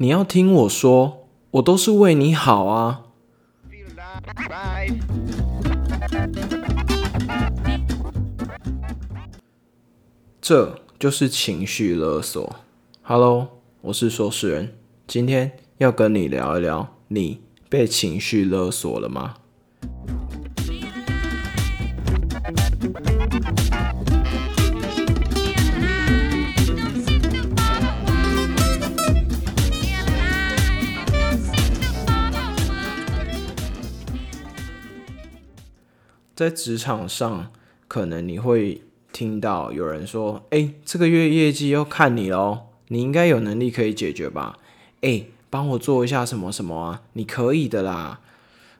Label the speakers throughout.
Speaker 1: 你要听我说，我都是为你好啊。这就是情绪勒索。Hello，我是说事人，今天要跟你聊一聊，你被情绪勒索了吗？在职场上，可能你会听到有人说：“哎，这个月业绩要看你喽，你应该有能力可以解决吧？哎，帮我做一下什么什么啊？你可以的啦，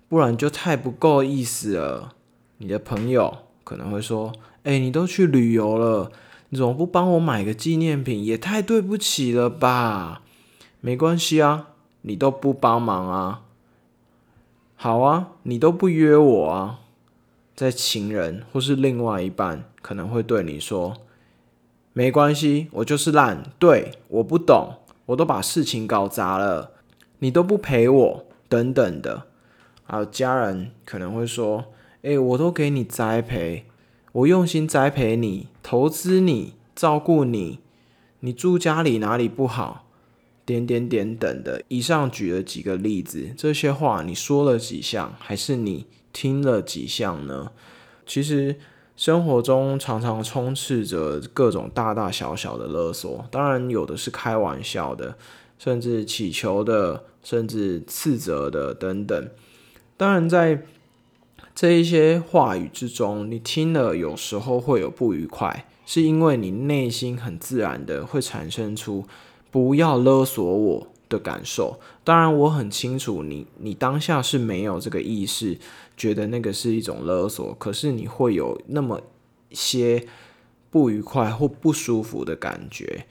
Speaker 1: 不然就太不够意思了。”你的朋友可能会说：“哎，你都去旅游了，你怎么不帮我买个纪念品？也太对不起了吧？”没关系啊，你都不帮忙啊。好啊，你都不约我啊。在情人或是另外一半可能会对你说：“没关系，我就是烂，对，我不懂，我都把事情搞砸了，你都不陪我，等等的。”还有家人可能会说：“哎，我都给你栽培，我用心栽培你，投资你，照顾你，你住家里哪里不好？点点点等的。”以上举了几个例子，这些话你说了几项，还是你？听了几项呢？其实生活中常常充斥着各种大大小小的勒索，当然有的是开玩笑的，甚至乞求的，甚至斥责的等等。当然，在这一些话语之中，你听了有时候会有不愉快，是因为你内心很自然的会产生出“不要勒索我”。的感受，当然我很清楚，你你当下是没有这个意识，觉得那个是一种勒索，可是你会有那么些不愉快或不舒服的感觉。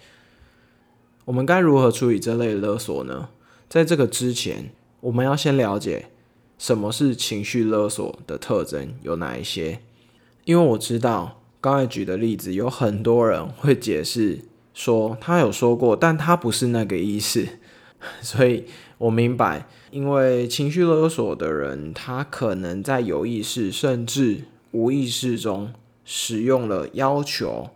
Speaker 1: 我们该如何处理这类勒索呢？在这个之前，我们要先了解什么是情绪勒索的特征有哪一些，因为我知道刚才举的例子，有很多人会解释说他有说过，但他不是那个意思。所以我明白，因为情绪勒索的人，他可能在有意识甚至无意识中使用了要求、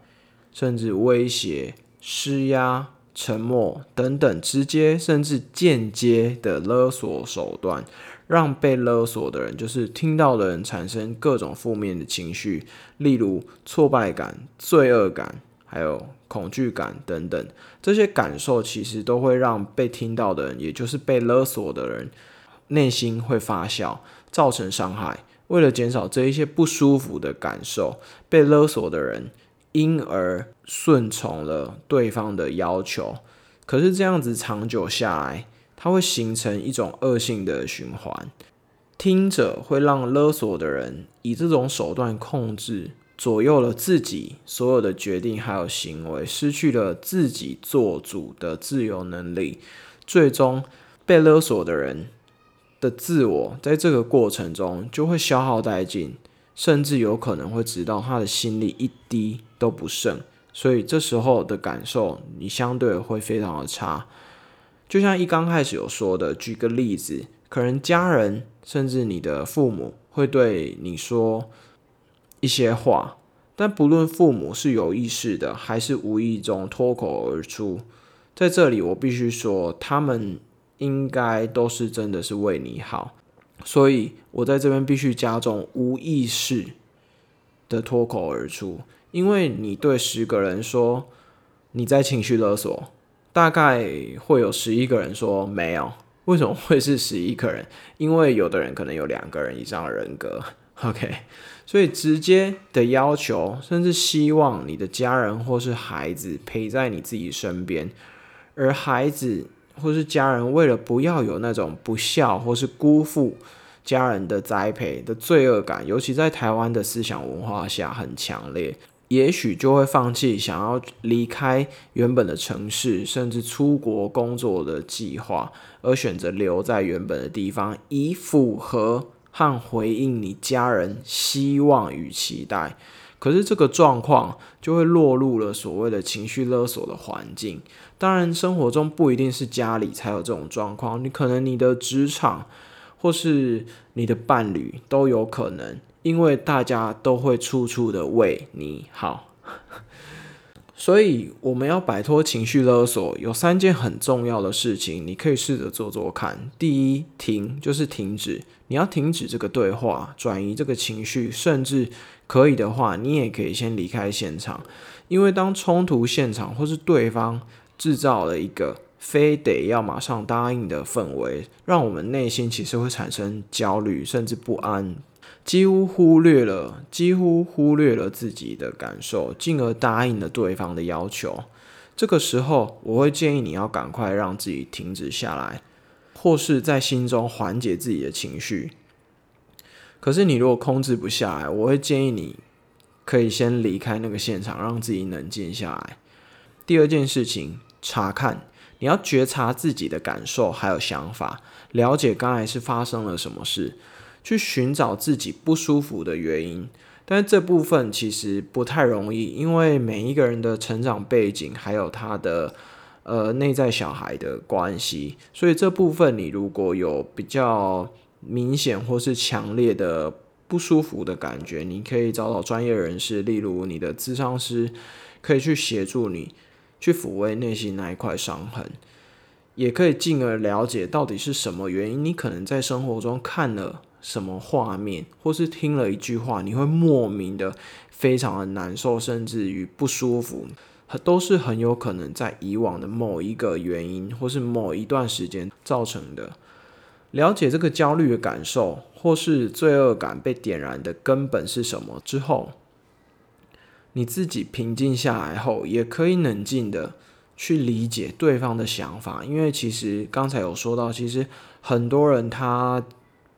Speaker 1: 甚至威胁、施压、沉默等等直接甚至间接的勒索手段，让被勒索的人，就是听到的人，产生各种负面的情绪，例如挫败感、罪恶感。还有恐惧感等等，这些感受其实都会让被听到的人，也就是被勒索的人，内心会发酵，造成伤害。为了减少这一些不舒服的感受，被勒索的人因而顺从了对方的要求。可是这样子长久下来，它会形成一种恶性的循环。听者会让勒索的人以这种手段控制。左右了自己所有的决定还有行为，失去了自己做主的自由能力，最终被勒索的人的自我在这个过程中就会消耗殆尽，甚至有可能会直到他的心力一滴都不剩。所以这时候的感受，你相对会非常的差。就像一刚开始有说的，举个例子，可能家人甚至你的父母会对你说。一些话，但不论父母是有意识的还是无意中脱口而出，在这里我必须说，他们应该都是真的是为你好，所以我在这边必须加重无意识的脱口而出，因为你对十个人说你在情绪勒索，大概会有十一个人说没有，为什么会是十一个人？因为有的人可能有两个人以上的人格。OK，所以直接的要求，甚至希望你的家人或是孩子陪在你自己身边，而孩子或是家人为了不要有那种不孝或是辜负家人的栽培的罪恶感，尤其在台湾的思想文化下很强烈，也许就会放弃想要离开原本的城市，甚至出国工作的计划，而选择留在原本的地方，以符合。和回应你家人希望与期待，可是这个状况就会落入了所谓的情绪勒索的环境。当然，生活中不一定是家里才有这种状况，你可能你的职场或是你的伴侣都有可能，因为大家都会处处的为你好。所以，我们要摆脱情绪勒索，有三件很重要的事情，你可以试着做做看。第一，停，就是停止，你要停止这个对话，转移这个情绪，甚至可以的话，你也可以先离开现场，因为当冲突现场或是对方制造了一个非得要马上答应的氛围，让我们内心其实会产生焦虑，甚至不安。几乎忽略了，几乎忽略了自己的感受，进而答应了对方的要求。这个时候，我会建议你要赶快让自己停止下来，或是在心中缓解自己的情绪。可是，你如果控制不下来，我会建议你可以先离开那个现场，让自己冷静下来。第二件事情，查看，你要觉察自己的感受还有想法，了解刚才是发生了什么事。去寻找自己不舒服的原因，但是这部分其实不太容易，因为每一个人的成长背景还有他的呃内在小孩的关系，所以这部分你如果有比较明显或是强烈的不舒服的感觉，你可以找找专业人士，例如你的咨商师，可以去协助你去抚慰内心那一块伤痕，也可以进而了解到底是什么原因，你可能在生活中看了。什么画面，或是听了一句话，你会莫名的非常的难受，甚至于不舒服，都是很有可能在以往的某一个原因，或是某一段时间造成的。了解这个焦虑的感受，或是罪恶感被点燃的根本是什么之后，你自己平静下来后，也可以冷静的去理解对方的想法，因为其实刚才有说到，其实很多人他。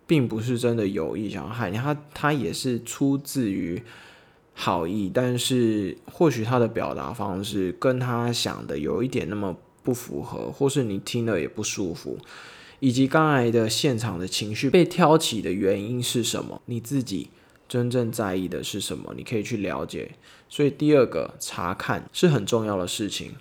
Speaker 1: 并不是真的有意想要害你，他他也是出自于好意，但是或许他的表达方式跟他想的有一点那么不符合，或是你听了也不舒服，以及刚才的现场的情绪被挑起的原因是什么？你自己真正在意的是什么？你可以去了解。所以第二个查看是很重要的事情。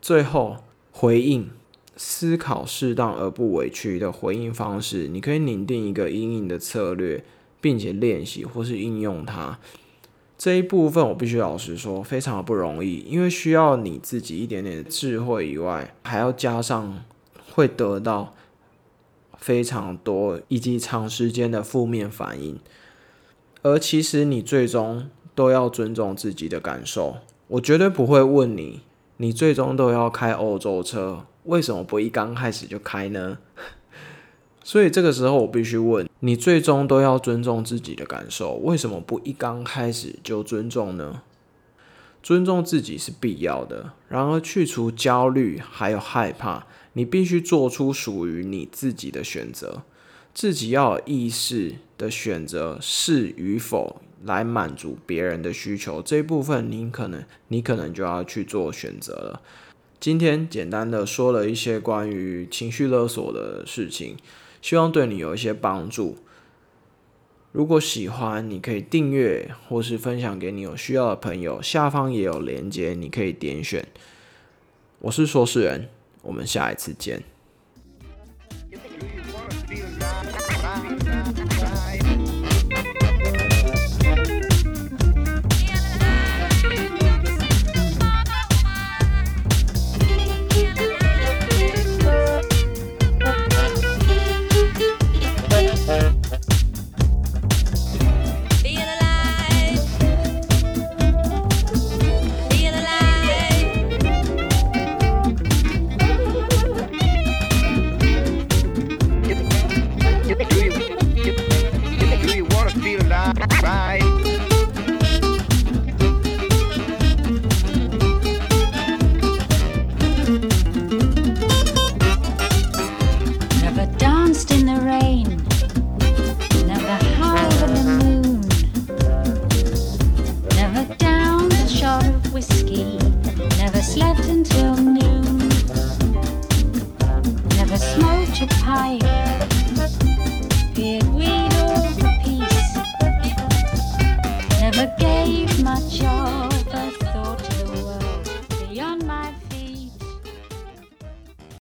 Speaker 1: 最后回应。思考适当而不委屈的回应方式，你可以拟定一个阴影的策略，并且练习或是应用它。这一部分我必须老实说，非常的不容易，因为需要你自己一点点智慧以外，还要加上会得到非常多以及长时间的负面反应。而其实你最终都要尊重自己的感受，我绝对不会问你，你最终都要开欧洲车。为什么不一刚开始就开呢？所以这个时候我必须问你：最终都要尊重自己的感受，为什么不一刚开始就尊重呢？尊重自己是必要的，然而去除焦虑还有害怕，你必须做出属于你自己的选择。自己要有意识的选择是与否来满足别人的需求，这一部分你可能你可能就要去做选择了。今天简单的说了一些关于情绪勒索的事情，希望对你有一些帮助。如果喜欢，你可以订阅或是分享给你有需要的朋友，下方也有链接，你可以点选。我是说事人，我们下一次见。